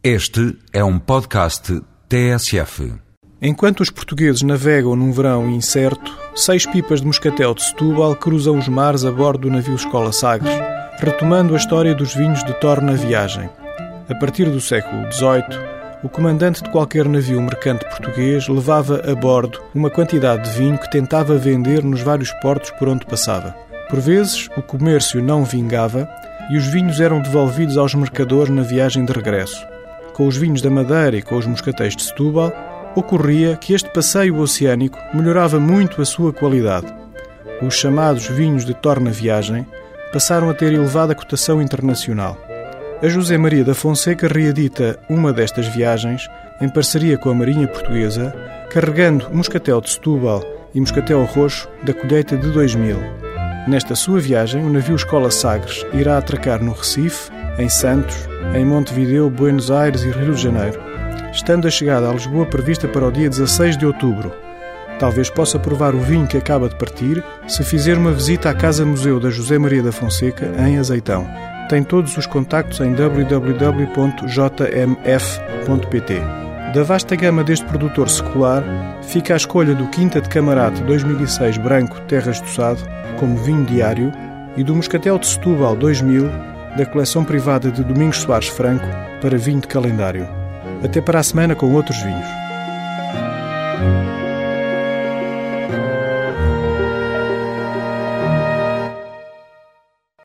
Este é um podcast TSF. Enquanto os portugueses navegam num verão incerto, seis pipas de moscatel de Setúbal cruzam os mares a bordo do navio Escola Sagres, retomando a história dos vinhos de Torna Viagem. A partir do século XVIII, o comandante de qualquer navio mercante português levava a bordo uma quantidade de vinho que tentava vender nos vários portos por onde passava. Por vezes, o comércio não vingava e os vinhos eram devolvidos aos mercadores na viagem de regresso com os vinhos da Madeira e com os moscatéis de Setúbal, ocorria que este passeio oceânico melhorava muito a sua qualidade. Os chamados vinhos de torna viagem passaram a ter elevada cotação internacional. A José Maria da Fonseca reedita uma destas viagens em parceria com a Marinha Portuguesa, carregando moscatel de Setúbal e moscatel roxo da colheita de 2000. Nesta sua viagem, o navio Escola Sagres irá atracar no Recife, em Santos, em Montevideo, Buenos Aires e Rio de Janeiro, estando a chegada a Lisboa prevista para o dia 16 de outubro. Talvez possa provar o vinho que acaba de partir se fizer uma visita à Casa Museu da José Maria da Fonseca, em Azeitão. Tem todos os contactos em www.jmf.pt. Da vasta gama deste produtor secular, fica a escolha do Quinta de Camarate 2006 Branco Terras do Sado como vinho diário e do Moscatel de Setúbal 2000 da coleção privada de Domingos Soares Franco para vinho de calendário. Até para a semana com outros vinhos.